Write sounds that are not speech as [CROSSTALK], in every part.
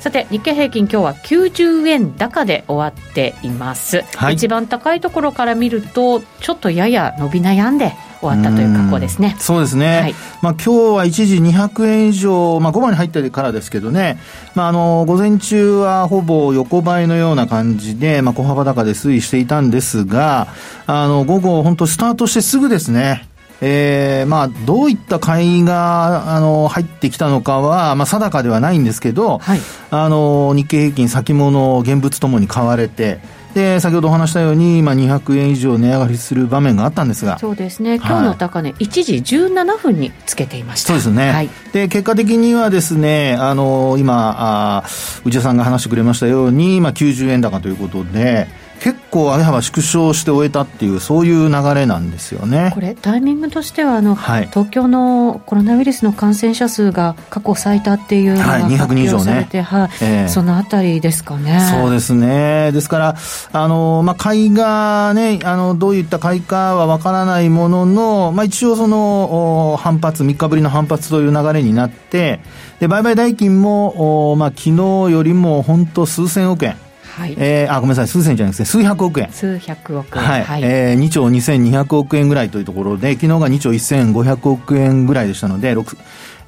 さて日経平均今日は90円高で終わっています、はい、一番高いところから見るとちょっとやや伸び悩んで終わったという格好ですね。そうですね。はい、まあ今日は一時200円以上、まあ5番に入ってからですけどね、まああの、午前中はほぼ横ばいのような感じで、まあ小幅高で推移していたんですが、あの、午後本当スタートしてすぐですね、えー、まあ、どういった買いが、あの、入ってきたのかは、まあ、定かではないんですけど、はい、あの、日経平均先物、現物ともに買われて、で、先ほどお話したように、まあ、200円以上値上がりする場面があったんですが。そうですね。今日の高値、はい、1時17分につけていました。そうですね。はい、で、結果的にはですね、あの、今、あ内田さんが話してくれましたように、まあ、90円高ということで、結構上げ幅縮小して終えたっていう、そういう流れなんですよねこれ、タイミングとしてはあの、はい、東京のコロナウイルスの感染者数が過去最多っていうのが発表されて、はい、ねはい、そのあたりですかね。そうですね。ですから、あの、まあ、買いがね、あの、どういった買いかはわからないものの、まあ、一応その、反発、3日ぶりの反発という流れになって、で、売買代金も、おまあ、昨日よりも本当数千億円。はい、えー、あ、ごめんなさい、数千じゃなくて、数百億円。数百億円。はい。はい、えー、2兆2200億円ぐらいというところで、昨日が2兆1500億円ぐらいでしたので、6、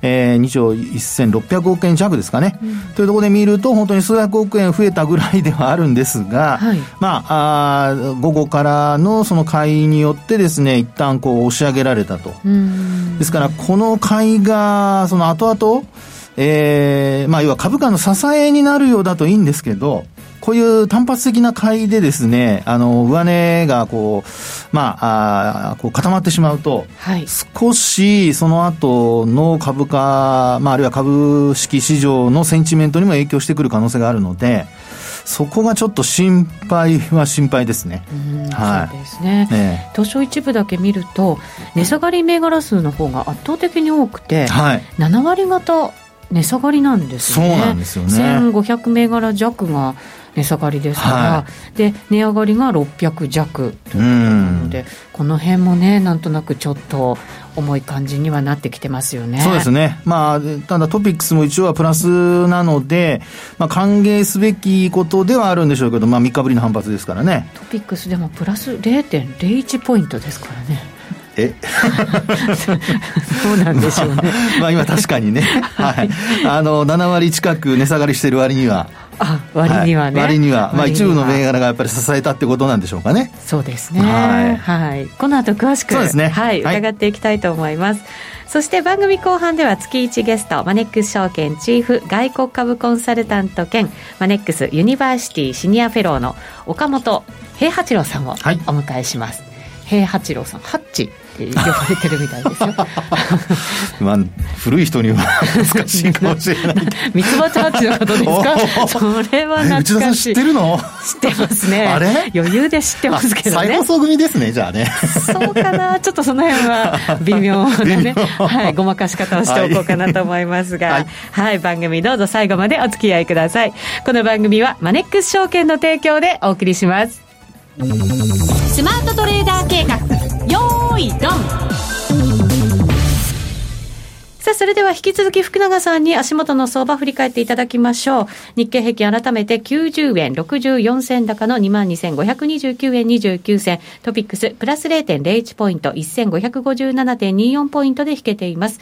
えー、2兆1600億円弱ですかね、うん、というところで見ると、本当に数百億円増えたぐらいではあるんですが、はい、まああ、午後からのその買いによってですね、一旦こう押し上げられたと。ですから、この買いが、その後々、えー、まあ、要は株価の支えになるようだといいんですけど、こういう単発的な買いでですね、あの、上値がこう、まあ、あこう固まってしまうと、はい、少しその後の株価、まあ、あるいは株式市場のセンチメントにも影響してくる可能性があるので、そこがちょっと心配は心配ですね。はい、そうですね、ね、東証一部だけ見ると、値下がり銘柄数の方が圧倒的に多くて、はい、7割方値下がりなんですね。そうなんですよね。1500銘柄弱が値下がりですから、はい、で値上がりが600弱ということなので、この辺もね、なんとなくちょっと重い感じにはなってきてますよね。そうですね。まあ、ただトピックスも一応はプラスなので、まあ、歓迎すべきことではあるんでしょうけど、まあ、3日ぶりの反発ですからね。トピックスでもプラス0.01ポイントですからね。え？そうなんでしょうね。[LAUGHS] まあ今確かにね、はい。あの、7割近く値下がりしてる割には、あ割にはね、はい、割には。まあ、一部の銘柄がやっぱり支えたってことなんでしょうかね。そうですね。はい、はい、この後詳しくそうですね、はい、伺っていきたいと思います、そして番組後半では月1ゲストマネックス証券チーフ外国株コンサルタント兼マネックスユニバーシティシニアフェローの岡元兵八郎さんをお迎えします、はい、兵八郎さん。ハッチ呼ばれてるみたいですよ。[LAUGHS] まあ古い人には難しいかもしれない。[LAUGHS] みつばちハッチのことですか？それは懐かしい。知ってるの？知ってますね。あれ？余裕で知ってますけどね。再放送組ですねじゃあね。そうかな？ちょっとその辺は微妙なね。はいごまかし方をしておこうかなと思いますが、はい、はい、番組どうぞ最後までお付き合いください。この番組はマネックス証券の提供でお送りしますスマートトレーダー計画。よーいドン。さあ、それでは引き続き福永さんに足元の相場振り返っていただきましょう。日経平均改めて90円64銭高の22,529円29銭。トピックスプラス0.01ポイント1557.24ポイントで引けています。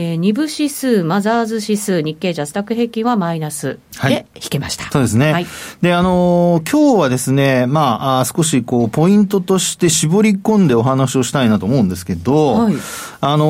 えー、二部指数、マザーズ指数、日経ジャスタック平均はマイナスで引けました。はい、そうですね。はい、で、あのー、今日はですね、まあ、あ少しこう、ポイントとして絞り込んでお話をしたいなと思うんですけど、はい、あの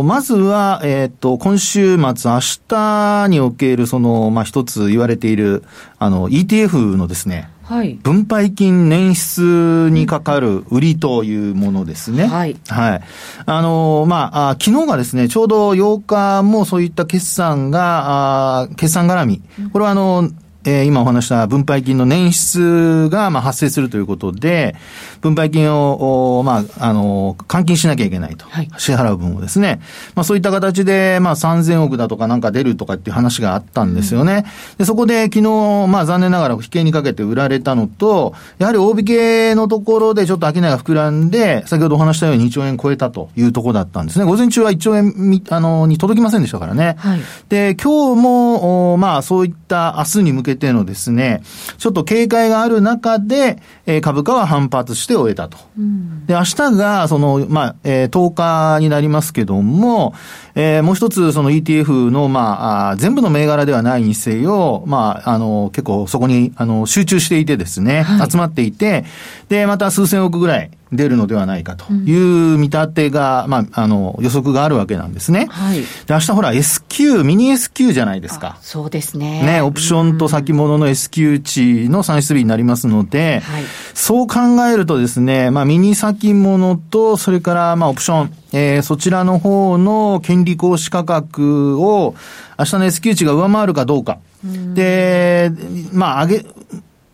ー、まずは、えっ、と、今週末、明日における、その、まあ、一つ言われている、あの、ETF のですね、はい、分配金捻出にかかる売りというものですね。はい。はい。あの、まあ、あ昨日がですね、ちょうど8日もそういった決算が、あ決算絡み。これはあの、えー、今お話した分配金の捻出が、まあ、発生するということで、分配金を、まあ、あの、換金しなきゃいけないと。はい、支払う分をですね。まあ、そういった形で、まあ、3000億だとかなんか出るとかっていう話があったんですよね。うん、で、そこで昨日、まあ、残念ながら引けにかけて売られたのと、やはり大引けのところでちょっと商いが膨らんで、先ほどお話したように2兆円超えたというところだったんですね。午前中は1兆円あの、に届きませんでしたからね。はい、で、今日も、まあ、そういった明日に向けてのですね、ちょっと警戒がある中で、えー、株価は反発して終えたと。うん、で、明日が、その、まあ、えー、10日になりますけども、えー、もう一つ、その ETF の、まあ、全部の銘柄ではないにせよ、まあ、あの、結構そこに、あの、集中していてですね、はい、集まっていて、で、また数千億ぐらい、出るのではないかという見立てが、まあ、あの、予測があるわけなんですね。はい。で、明日ほら S q ミニ S q じゃないですか。そうですね。ね、オプションと先物の S q 値の算出日になりますので、はい、そう考えるとですね、まあ、ミニ先物と、それから、まあ、オプション、えー、そちらの方の権利行使価格を、明日の S q 値が上回るかどうか。うで、まあ、上げ、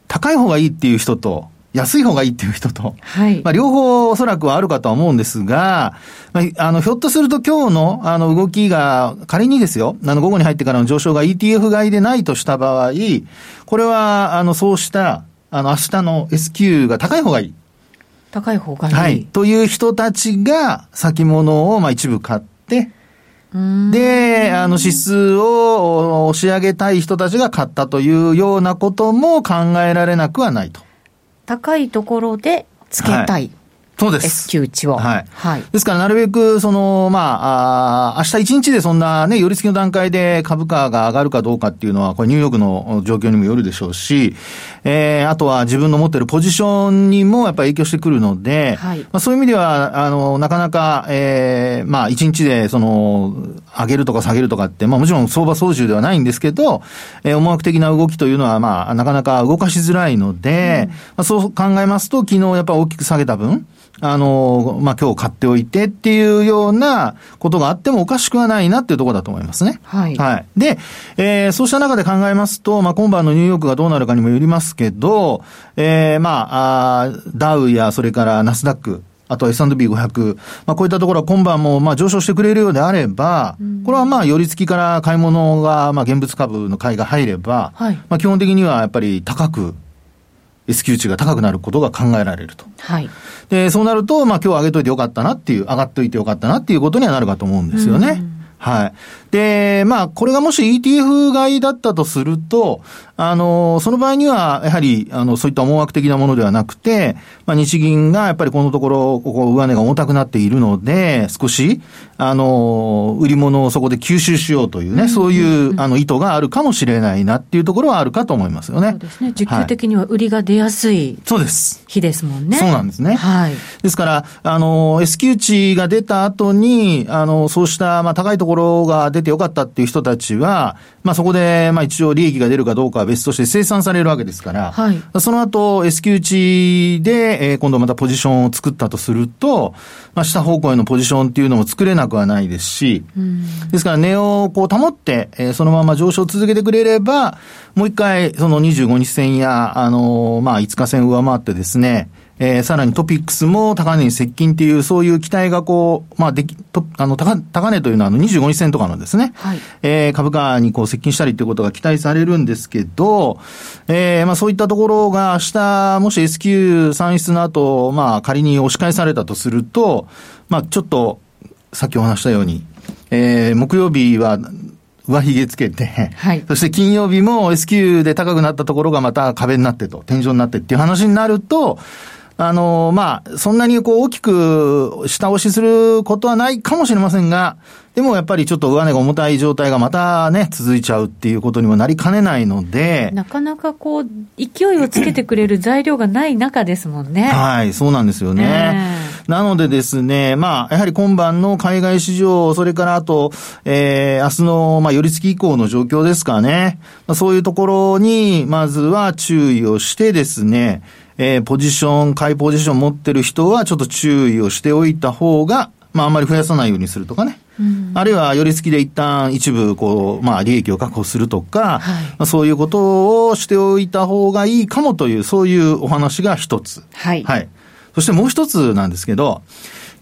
高い方がいいっていう人と、安い方がいいっていう人と、はい。まあ、両方おそらくはあるかとは思うんですが、まあ、あの、ひょっとすると今日の、あの、動きが、仮にですよ、あの、午後に入ってからの上昇が ETF 買いでないとした場合、これは、あの、そうした、あの、明日の S q が高い方がいい。高い方がいい。はい。という人たちが、先物を、まあ、一部買って、で、あの、指数を押し上げたい人たちが買ったというようなことも考えられなくはないと。高いところでつけたい。はいそうです。S q 値を。はい。はい。ですから、なるべく、その、まあ、あ明日一日でそんなね、寄り付きの段階で株価が上がるかどうかっていうのは、これニューヨークの状況にもよるでしょうし、えー、あとは自分の持ってるポジションにもやっぱり影響してくるので、はい。まあ、そういう意味では、あの、なかなか、ええー、まあ、一日で、その、上げるとか下げるとかって、まあ、もちろん相場操縦ではないんですけど、えー、思惑的な動きというのは、まあ、なかなか動かしづらいので、うん、まあ、そう考えますと、昨日やっぱ大きく下げた分、あの、まあ、今日買っておいてっていうようなことがあってもおかしくはないなっていうところだと思いますね。はい。はい。で、えー、そうした中で考えますと、まあ、今晩のニューヨークがどうなるかにもよりますけど、えー、まあ、あダウやそれからナスダック、あと S&P500、まあ、こういったところは今晩もまあ上昇してくれるようであれば、これはまあ、寄り付きから買い物が、まあ、現物株の買いが入れば、はい、まあ、基本的にはやっぱり高く S q 値が高くなることが考えられると。はい。で、そうなると、まあ今日上げといてよかったなっていう、上がっといてよかったなっていうことにはなるかと思うんですよね。はい。で、まあ、これがもし ETF 買いだったとすると、あの、その場合には、やはり、あの、そういった思惑的なものではなくて、まあ、日銀がやっぱりこのところ、ここ、上値が重たくなっているので、少し、あの、売り物をそこで吸収しようというね、そういう、あの、意図があるかもしれないなっていうところはあるかと思いますよね。そうですね。実況的には売りが出やすい、そうです。日ですもんね。そうなんですね。はい。ですから、あの、S q 値が出た後に、あの、そうした、まあ、高いところが出てよかったっていう人たちは、まあ、そこで、まあ、一応利益が出るかどうかは別として生産されるわけですから、はい、その後、S q 値で、えー、今度またポジションを作ったとすると、まあ、下方向へのポジションっていうのも作れなくはないですし、ですから、値をこう保って、えー、そのまま上昇を続けてくれれば、もう一回、その25日線や、あのー、まあ、5日線上回ってですね、えー、さらにトピックスも高値に接近っていう、そういう期待がこう、まあ、でき、と、あの、高、高値というのはあの25日線とかのですね、はい、えー、株価にこう接近したりっていうことが期待されるんですけど、えー、まあそういったところが明日、もし S q 算出の後、まあ仮に押し返されたとすると、まあちょっと、さっきお話したように、えー、木曜日は上髭つけて、はい、そして金曜日も S q で高くなったところがまた壁になってと、天井になってっていう話になると、あの、まあ、そんなにこう大きく下押しすることはないかもしれませんが、でもやっぱりちょっと上値が重たい状態がまたね、続いちゃうっていうことにもなりかねないので。なかなかこう、勢いをつけてくれる材料がない中ですもんね。はい、そうなんですよね。えー、なのでですね、まあ、やはり今晩の海外市場、それからあと、えー、明日の、まあ、寄り付き以降の状況ですかね。まあ、そういうところに、まずは注意をしてですね、えー、ポジション、買いポジション持ってる人はちょっと注意をしておいた方が、まあ、あんまり増やさないようにするとかね。あるいは、寄り付きで一旦一部、こう、まあ、利益を確保するとか、はい、まあ、そういうことをしておいた方がいいかもという、そういうお話が一つ。はい。はい。そしてもう一つなんですけど、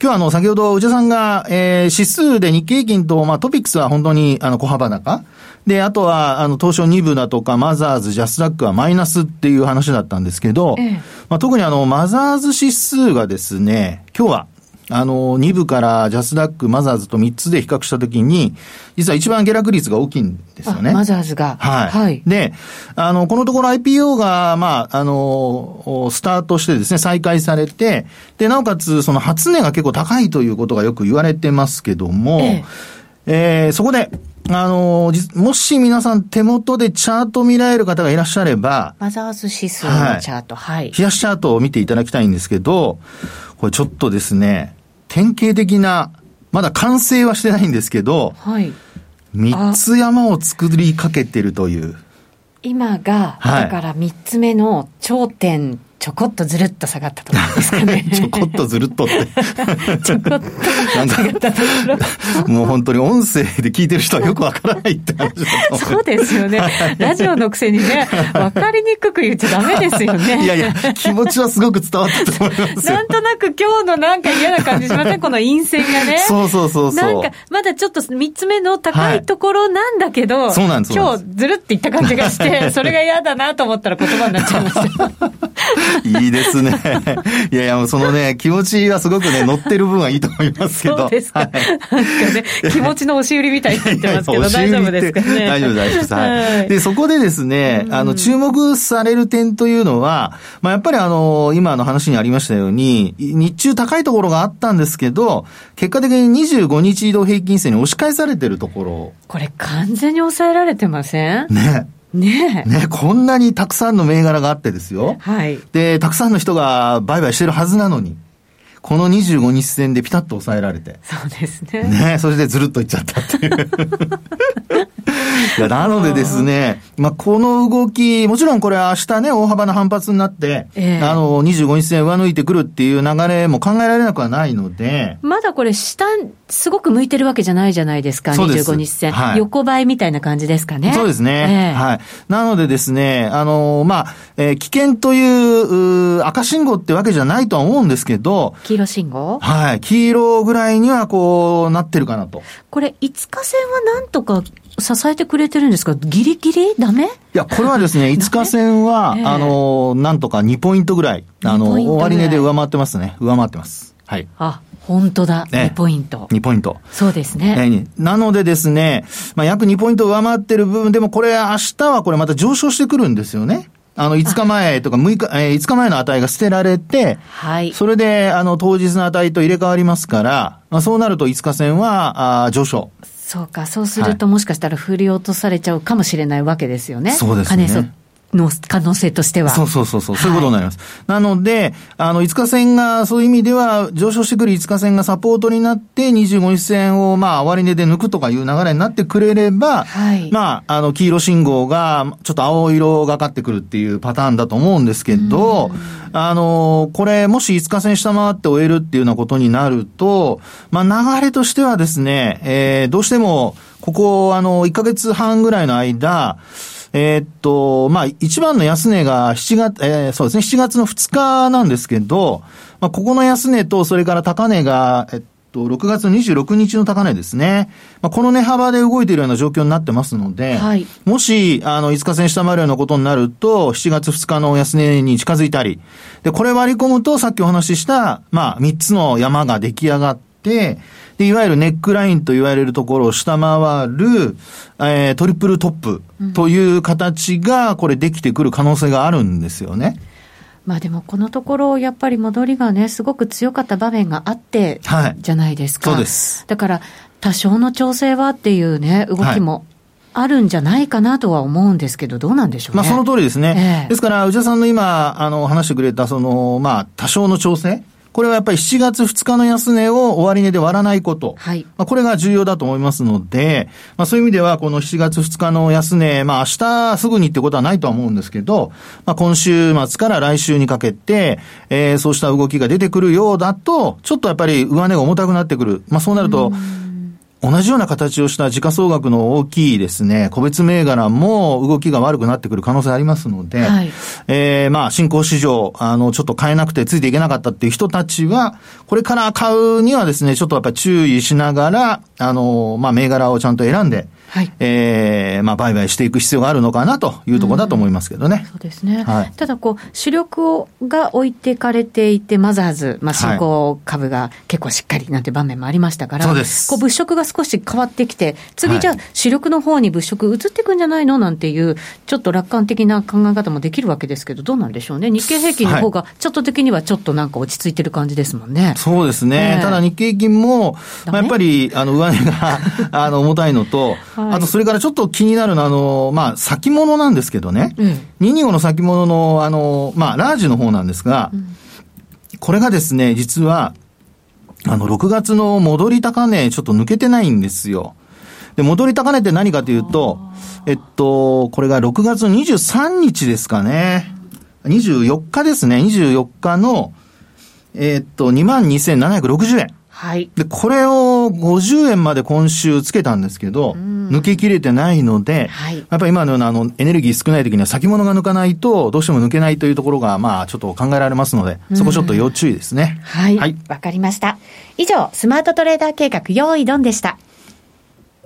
今日はあの、先ほど内田さんが、えー、指数で日経平均と、まあ、 TOPIX は本当に、あの、小幅高。で、あとは、あの、東証2部だとか、マザーズ、ジャスダックはマイナスっていう話だったんですけど、ええ、まあ、特にあの、マザーズ指数がですね、今日は、あの、2部からジャスダック、マザーズと3つで比較したときに、実は一番下落率が大きいんですよね。マザーズが。はい。はい。で、あの、このところ IPO が、まあ、あの、スタートしてですね、再開されて、で、なおかつ、その初値が結構高いということがよく言われてますけども、えええー、そこで、あのー、もし皆さん手元でチャート見られる方がいらっしゃれば、マザーズ指数のチャート、はい。はい、冷やしチャートを見ていただきたいんですけど、これちょっとですね、典型的な、まだ完成はしてないんですけど、はい。三つ山を作りかけてるという。今が、はい、だから三つ目の頂点ちょこっとずるっと下がったところですかね。[LAUGHS] ちょこっとずるっとって。[LAUGHS] ちょこっと下がったところ。もう本当に音声で聞いてる人はよくわからないって話だそうですよね。ラジオのくせにね、わかりにくく言っちゃダメですよね。[LAUGHS] いやいや、気持ちはすごく伝わったと思いますなんとなく今日のなんか嫌な感じしません？この陰線がね。そうそうそうそう。なんか、まだちょっと三つ目の高いところなんだけど、はい、そうなんです今日ずるって言った感じがして、それが嫌だなと思ったら言葉になっちゃいました。いいですね。[LAUGHS] いやいや、そのね、気持ちはすごくね、乗ってる分はいいと思いますけど。そうですか。はい、なんかね、気持ちの押し売りみたいになってますけど、[LAUGHS] 大丈夫ですかね。大丈夫、大丈夫です。はい。で、そこでですね、あの、注目される点というのは、まあ、やっぱりあの、今の話にありましたように、日中高いところがあったんですけど、結果的に25日移動平均線に押し返されてるところ。これ完全に抑えられてません？ね。ねねこんなにたくさんの銘柄があってですよ。はい。で、たくさんの人が売買してるはずなのに。この25日線でピタッと抑えられて。そうですね。ねそれでずるっといっちゃったっていう。[LAUGHS] いや、なのでですね、まあ、この動き、もちろんこれは明日ね、大幅な反発になって、えー、あの、25日線上抜いてくるっていう流れも考えられなくはないので。まだこれ下、すごく向いてるわけじゃないじゃないですか、す25日線、はい。横ばいみたいな感じですかね。そうですね。えー、はい。なのでですね、あの、まあ、えー、危険という赤信号ってわけじゃないとは思うんですけど。黄色信号？はい。黄色ぐらいにはこう、なってるかなと。これ、5日線はなんとか支えてくれてるんですか？ギリギリ？ダメ？いや、これはですね、[LAUGHS] 5日線は、えー、あの、なんとか2ポイントぐらい、あの、終値で上回ってますね。上回ってます。はい。あ、本当だ。2ポイント。2ポイント。そうですね。なのでですね、まあ、約2ポイント上回ってる部分でも、これ明日はこれまた上昇してくるんですよね。あの、5日前とか6日、えー、5日前の値が捨てられて、はい。それで、あの、当日の値と入れ替わりますから、まあ、そうなると5日線は、あ上昇。そうか、そうすると、もしかしたら振り落とされちゃうかもしれないわけですよね。そうですね。の可能性としては。そうそうそうそう、そういうことになります。なので、あの、5日線が、そういう意味では、上昇してくる5日線がサポートになって、25日線を、まあ、終値で抜くとかいう流れになってくれれば、はい、まあ、あの、黄色信号が、ちょっと青色がかってくるっていうパターンだと思うんですけど、あの、これ、もし5日線下回って終えるっていうようなことになると、まあ、流れとしてはですね、えー、どうしても、ここ、あの、1ヶ月半ぐらいの間、えー、っと、まあ、一番の安値が7月、えー、そうですね、7月の2日なんですけど、まあ、ここの安値と、それから高値が、えっと、6月26日の高値ですね。まあ、この値幅で動いているような状況になってますので、はい、もし、あの、5日線下回るようなことになると、7月2日の安値に近づいたり、で、これ割り込むと、さっきお話しした、まあ、3つの山が出来上がって、で、いわゆるネックラインと言われるところを下回る、えー、トリプルトップという形が、これできてくる可能性があるんですよね。まあでもこのところ、やっぱり戻りがね、すごく強かった場面があって、じゃないですか。そうです。だから、多少の調整はっていうね、動きも、あるんじゃないかなとは思うんですけど、どうなんでしょうね。まあ、その通りですね。えー、ですから、内田さんの今、あの、話してくれた、その、まあ、多少の調整これはやっぱり7月2日の安値を終値で割らないこと。はい。まあ、これが重要だと思いますので、まあ、そういう意味では、この7月2日の安値、まあ、明日すぐにってことはないとは思うんですけど、まあ、今週末から来週にかけて、えー、そうした動きが出てくるようだと、ちょっとやっぱり上値が重たくなってくる。まあ、そうなると、同じような形をした時価総額の大きいですね、個別銘柄も動きが悪くなってくる可能性ありますので、はい、えー、まあ、新興市場、あの、ちょっと買えなくてついていけなかったっていう人たちは、これから買うにはですね、ちょっとやっぱり注意しながら、あの、まあ、銘柄をちゃんと選んで、はい、えー、まあ、売買していく必要があるのかなというところだと思いますけどね。うん、そうですね。はい、ただ、こう、主力をが置いてかれていて、マザーズ、まあ、新興株が結構しっかりなんて場面もありましたから、そうです。こう、物色が少し変わってきて、次じゃあ、主力の方に物色移っていくんじゃないのなんていう、ちょっと楽観的な考え方もできるわけですけど、どうなんでしょうね。日経平均の方が、ちょっと的にはちょっとなんか落ち着いてる感じですもんね。そうですね。えー、ただ日経平均も、まあ、やっぱり、あの、上値が、[LAUGHS] あの、重たいのと、はい、あと、それからちょっとと気になるのは、あの、まあ、先物なんですけどね、うん、225の先物の、あの、まあ、ラージの方なんですが、うん、これがですね、実は、あの、6月の戻り高値、ちょっと抜けてないんですよ。で、戻り高値って何かというと、えっと、これが6月23日ですかね。24日ですね。24日の、えっと、22,760円。はい。で、これを50円まで今週つけたんですけど、抜けきれてないので、はい、やっぱり今のようなあのエネルギー少ない時には先物が抜かないと、どうしても抜けないというところが、まあちょっと考えられますので、そこちょっと要注意ですね。はい。わ、はい、かりました。以上、スマートトレーダー計画、用意ドンでした。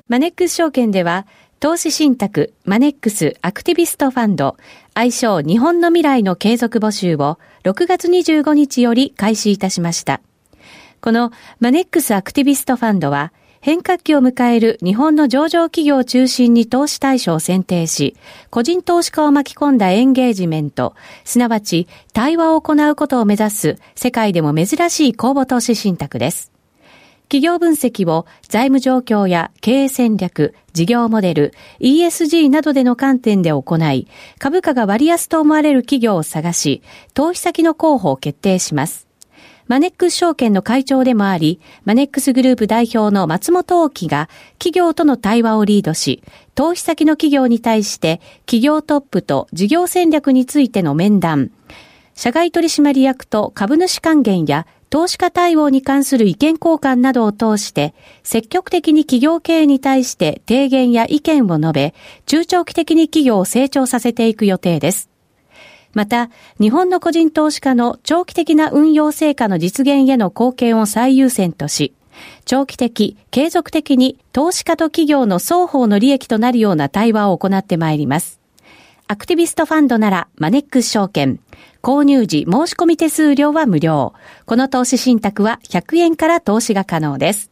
マネックス証券では、投資信託、マネックスアクティビストファンド、愛称日本の未来の継続募集を6月25日より開始いたしました。このマネックスアクティビストファンドは、変革期を迎える日本の上場企業を中心に投資対象を選定し、個人投資家を巻き込んだエンゲージメント、すなわち対話を行うことを目指す世界でも珍しい公募投資信託です。企業分析を財務状況や経営戦略、事業モデル、ESG などでの観点で行い、株価が割安と思われる企業を探し、投資先の候補を決定します。マネックス証券の会長でもあり、マネックスグループ代表の松本大樹が企業との対話をリードし、投資先の企業に対して企業トップと事業戦略についての面談、社外取締役と株主還元や投資家対応に関する意見交換などを通して、積極的に企業経営に対して提言や意見を述べ、中長期的に企業を成長させていく予定です。また、日本の個人投資家の長期的な運用成果の実現への貢献を最優先とし、長期的、継続的に投資家と企業の双方の利益となるような対話を行ってまいります。アクティビストファンドならマネックス証券。購入時申し込み手数料は無料。この投資信託は100円から投資が可能です。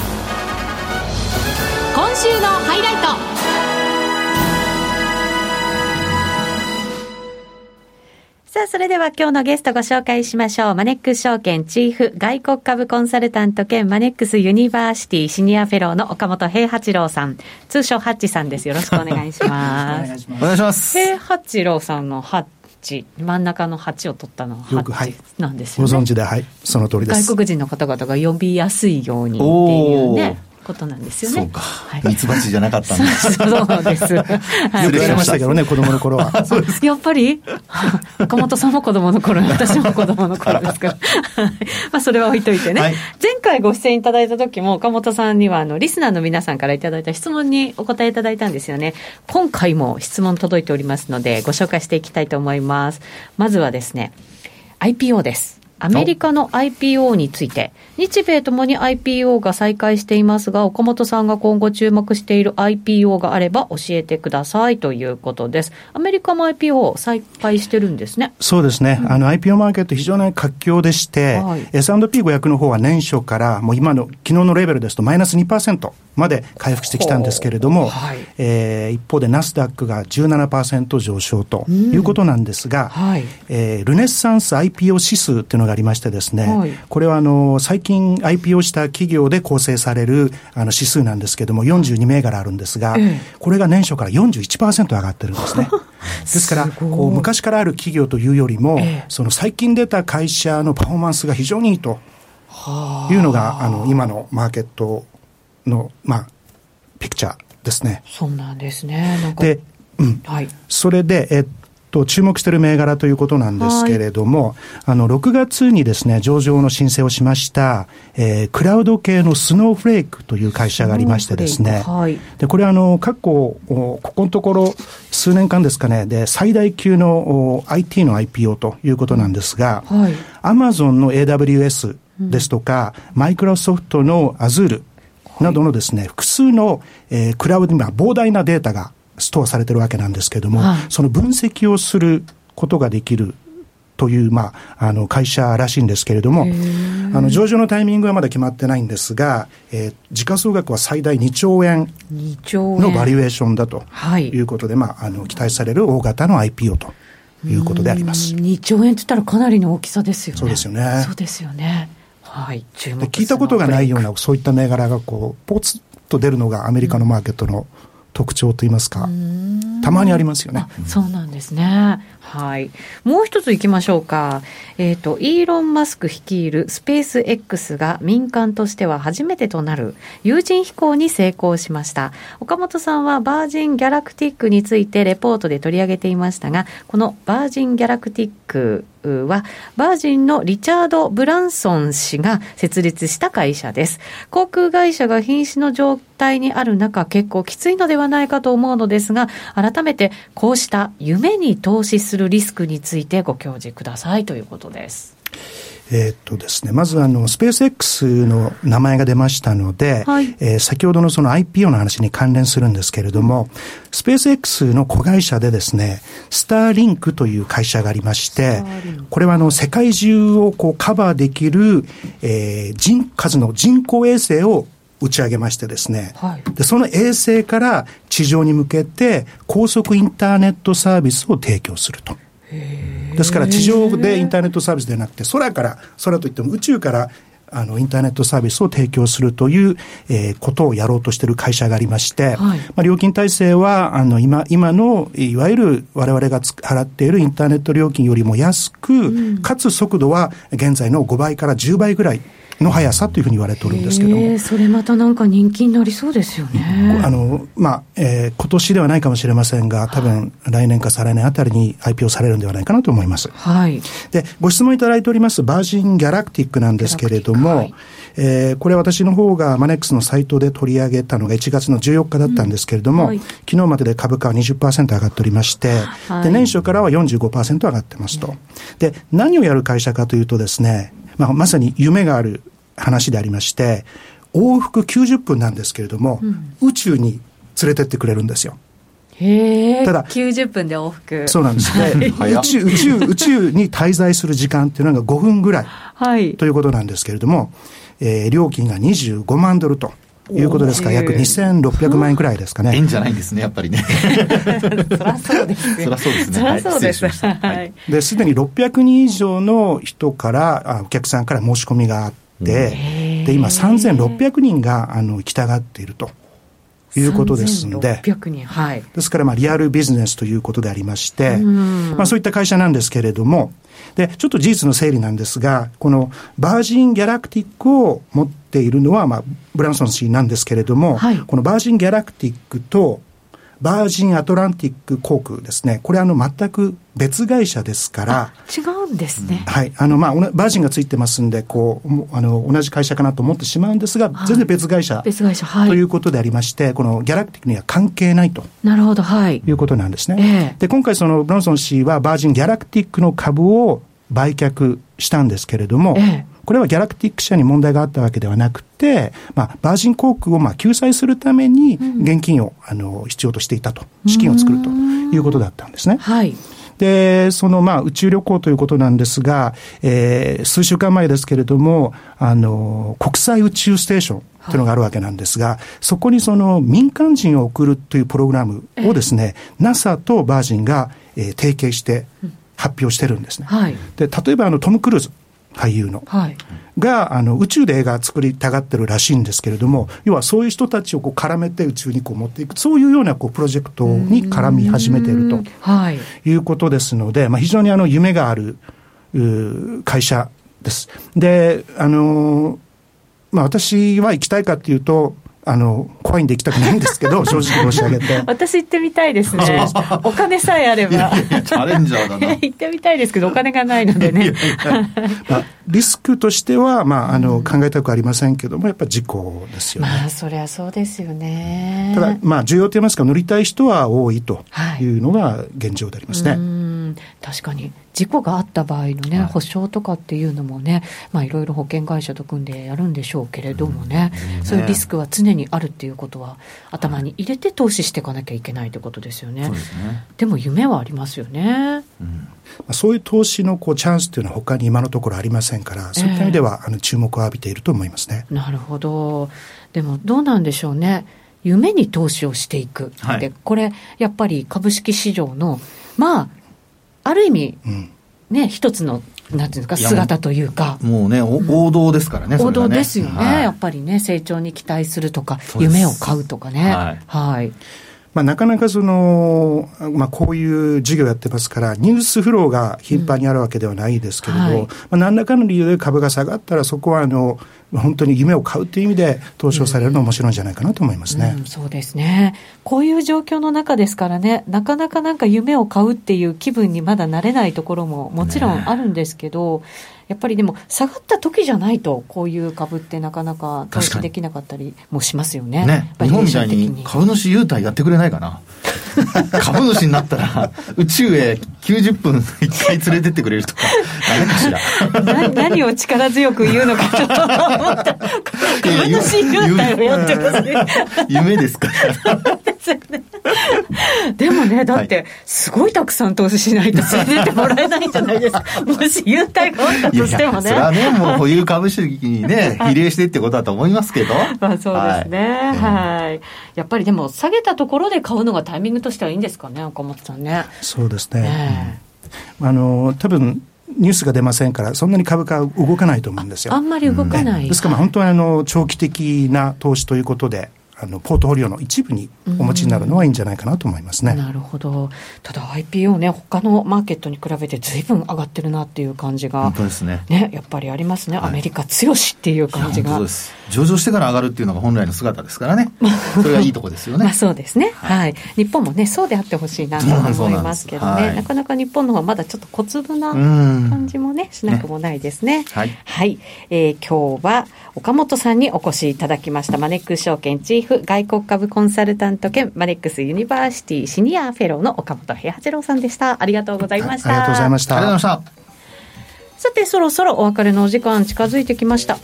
今週のハイライトさあ、それでは今日のゲストご紹介しましょう。マネックス証券チーフ外国株コンサルタント兼マネックスユニバーシティシニアフェローの岡元兵八郎さん。通称ハッチさんです。よろしくお願いします。お願いします。平八郎さんのハッチ、真ん中の8を取ったのはハッチなんですよね。ご存知で、はい。その通りです。外国人の方々が呼びやすいようにっていうね。ことなんですよね。そうか。ミツバチじゃなかったんだ。そうです。よく言われましたけどね、子供の頃は。[LAUGHS] やっぱり？[LAUGHS] 岡本さんも子供の頃、[LAUGHS] 私も子供の頃ですから。まあ、それは置いといてね。はい、前回ご出演いただいた時も、岡本さんには、あの、リスナーの皆さんからいただいた質問にお答えいただいたんですよね。今回も質問届いておりますので、ご紹介していきたいと思います。まずはですね、IPO です。アメリカの IPO について、日米ともに IPO が再開していますが、岡本さんが今後注目している IPO があれば教えてくださいということです。アメリカも IPO 再開してるんですね。そうですね。うん、あの IPO マーケット非常に活況でして、はい、S&P500 の方は年初からもう今の昨日のレベルですとマイナス2%まで回復してきたんですけれども、はい、えー、一方でナスダックが17%上昇ということなんですが、うんはい、えー、ルネッサンス IPO 指数っていうのがありましてですね、はい、これはあの最近 IPO した企業で構成されるあの指数なんですけれども、42銘柄あるんですが、これが年初から41%上がってるんですね。[LAUGHS] ですから、こう昔からある企業というよりも、その最近出た会社のパフォーマンスが非常にいいというのが、あの今のマーケットの、まあ、ピクチャーですね。そうなんですね。で、うん。はい。それで、えっと、注目している銘柄ということなんですけれども、はい、あの、6月にですね、上場の申請をしました、えー、クラウド系のスノーフレークという会社がありましてですね、はい、で、これはあの、過去、ここのところ、数年間ですかね、で、最大級の IT の IPO ということなんですが、はい、アマゾンの AWS ですとか、マイクロソフトの Azure などのですね、複数の、えー、クラウドには膨大なデータがストアされてるわけなんですけれども、はい、その分析をすることができるという、まあ、あの会社らしいんですけれども、あの上場のタイミングはまだ決まってないんですが、えー、時価総額は最大2兆円のバリュエーションだということで、まあ、あの期待される大型の IPO ということであります。2兆円って言ったらかなりの大きさですよね。そうですよね。そうですよね。はい、注目聞いたことがないような、そういった銘柄がこう、ポツッと出るのがアメリカのマーケットの特徴といいますか、たまにありますよね。そうなんですね。はい。もう一つ行きましょうか。えっ、ー、と、イーロン・マスク率いるスペース X が民間としては初めてとなる有人飛行に成功しました。岡本さんはバージン・ギャラクティックについてレポートで取り上げていましたが、このバージン・ギャラクティックは、バージンのリチャード・ブランソン氏が設立した会社です。航空会社が瀕死の状態にある中、結構きついのではないかと思うのですが、改めてこうした夢に投資するリスクについてご教示くださいということです。えっとですね、まずあの、スペース X の名前が出ましたので、はい、えー、先ほどのその IPO の話に関連するんですけれども、スペース X の子会社でですね、スターリンクという会社がありまして、これはあの、世界中をこうカバーできる、えー、人、数の人工衛星を打ち上げましてですね、はい、でその衛星から地上に向けて高速インターネットサービスを提供すると。ですから地上でインターネットサービスではなくて空から空といっても宇宙からあの、インターネットサービスを提供するという、えー、ことをやろうとしている会社がありまして、はい、まあ、料金体制は、あの、今、今の、いわゆる我々が払っているインターネット料金よりも安く、うん、かつ速度は現在の5倍から10倍ぐらいの速さというふうに言われておるんですけども。それまたなんか人気になりそうですよね。あの、まあ、えー、今年ではないかもしれませんが、多分来年か再来年あたりに IPO されるんではないかなと思います。はい。で、ご質問いただいておりますバージン・ギャラクティックなんですけれども、はい、えー、これ私の方がマネックスのサイトで取り上げたのが1月の14日だったんですけれども、うんはい、昨日までで株価は20%上がっておりまして、はい、で、年初からは45%上がってますと。で、何をやる会社かというとですね、まあ、まさに夢がある話でありまして、往復90分なんですけれども、うん、宇宙に連れてってくれるんですよ。へただ、90分で往復。そうなんですね。[LAUGHS] 宇宙、宇宙、宇宙に滞在する時間っていうのが5分ぐらい。はい。ということなんですけれども、えー、料金が25万ドルと。いうことですから、約2600万円くらいですかね。[LAUGHS] 円じゃないんですね、やっぱりね。[LAUGHS] そらそうです。そらそうですね。そらそうです。はい。で、すでに600人以上の人から、あお客さんから申し込みがあって、で、今3600人が、あの、行きたがっていると。いうことですので、人はい、ですから、まあ、リアルビジネスということでありまして、まあ、そういった会社なんですけれども、で、ちょっと事実の整理なんですが、このバージン・ギャラクティックを持っているのは、まあ、ブランソン氏なんですけれども、はい、このバージン・ギャラクティックとバージンアトランティック航空ですね。これあの全く別会社ですから。違うんですね。はい。あのまあ、バージンがついてますんで、こう、あの、同じ会社かなと思ってしまうんですが、はい、全然別会社。別会社、はい。ということでありまして、このギャラクティックには関係ないと。なるほど、はい。いうことなんですね。えー、で、今回そのブロンソン氏はバージンギャラクティックの株を売却したんですけれども、ええ、これはギャラクティック社に問題があったわけではなくて、まあ、バージン航空をまあ救済するために現金を、あの必要としていたと、資金を作るということだったんですね。はい。で、そのまあ宇宙旅行ということなんですが、えー、数週間前ですけれども、あの、国際宇宙ステーションというのがあるわけなんですが、はい、そこにその民間人を送るというプログラムをですね、えー、NASA とバージンが、えー、提携して発表してるんですね。はい、で、例えばあのトム・クルーズ。俳優の、はい、があの宇宙で映画作りたがってるらしいんですけれども、要はそういう人たちをこう絡めて宇宙にこう持っていく、そういうようなこうプロジェクトに絡み始めていると。い。うことですので、まあ、非常にあの夢がある会社です。で、あのまあ、私は行きたいかっていうと、あの、怖いんで行きたくないんですけど、[LAUGHS] 正直申し上げて。私行ってみたいですね。[LAUGHS] お金さえあれば。いやいやチャレンジャーだな。[LAUGHS] 行ってみたいですけど、お金がないのでね。まあ、リスクとしては、まあ、あの、考えたくありませんけども、やっぱ事故ですよね。まあ、そりゃそうですよね。ただ、まあ、重要と言いますか、乗りたい人は多いというのが現状でありますね。確かに。事故があった場合のね、保証とかっていうのもね、まあいろいろ保険会社と組んでやるんでしょうけれどもね、うん、そういうリスクは常にあるっていうことは、頭に入れて投資していかなきゃいけないということですよね。でねでも夢はありますよね。うんそういう投資のこうチャンスというのは他に今のところありませんから、そういった意味では、あの注目を浴びていると思いますね。なるほど。でもどうなんでしょうね。夢に投資をしていく。はい、で、これ、やっぱり株式市場の、まあ、ある意味、うん。ね、一つのなんていうか、姿というか。もうね、王道ですからね、王道ですよね、はい、やっぱりね、成長に期待するとか、夢を買うとかね。はい。はい、まあ、なかなかその、まあ、こういう事業やってますから、ニュースフローが頻繁にあるわけではないですけれど、うんはい、まあ、何らかの理由で株が下がったら、そこはあの、本当に夢を買うという意味で投資をされるのは面白いんじゃないかなと思いますね、うんうん、そうですね。こういう状況の中ですからね、なかなかなんか夢を買うっていう気分にまだなれないところももちろんあるんですけど、ね、やっぱりでも下がった時じゃないと、こういう株ってなかなか投資できなかったりもしますよね。ね日本みたいに株主優待やってくれないかな。[LAUGHS] 株主になったら、宇宙へ90分一回連れてってくれるとか、ダメかしら。何を力強く言うのかちょっと思った。株主優待をやってますね。夢ですから。[LAUGHS] [LAUGHS] でもね、だって、すごいたくさん投資しないと連れてってもらえないんじゃないですか。[LAUGHS] もし優待があったとしてもね。それはね、もう保有株主にね、[LAUGHS] 比例してってことだと思いますけど。まあそうですね。はい。はい、やっぱりでも、下げたところで買うのがタイミングとしてはいいんですかね、岡本さんね。そうですね。ねあの、多分、ニュースが出ませんから、そんなに株価動かないと思うんですよ。あんまり動かない。ですから、本当にあの長期的な投資ということで、あのポートフォリオの一部にお持ちになるのはいいんじゃないかなと思いますね。なるほど。ただ IPO ね、他のマーケットに比べてずいぶん上がってるなっていう感じが、本当ですね。ね、やっぱりありますね。アメリカ強しっていう感じが。上場してから上がるっていうのが本来の姿ですからね。[LAUGHS] それがいいとこですよね。まあそうですね、はい。はい。日本もね、そうであってほしいなと思いますけどね。ななかなか日本の方がまだちょっと小粒な感じもね、しなくもないですね。ねはい。はい。えー、今日は岡元さんにお越しいただきました。マネックス証券チーフ外国株コンサルタント兼マネックスユニバーシティシニアフェローの岡元兵八郎さんでした。ありがとうございました。ありがとうございました。ありがとうございました。さて、そろそろお別れのお時間近づいてきました。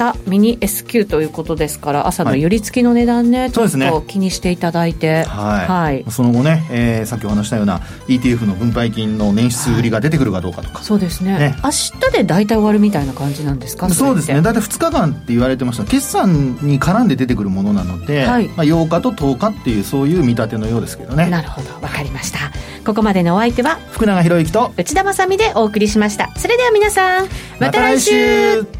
明日、ミニ S q ということですから、朝の寄り付きの値段ね、はい、ちょっと気にしていただいて。はい。はい、その後ね、えー、さっきお話したような ETF の分配金の年出売りが出てくるかどうかとか。はい、そうですね。ね明日で大体終わるみたいな感じなんですかそうですね。大体2日間って言われてました。決算に絡んで出てくるものなので、はい、まあ、8日と10日っていう、そういう見立てのようですけどね。なるほど。わかりました。ここまでのお相手は、福永博之と内田まさみでお送りしました。それでは皆さん、また来週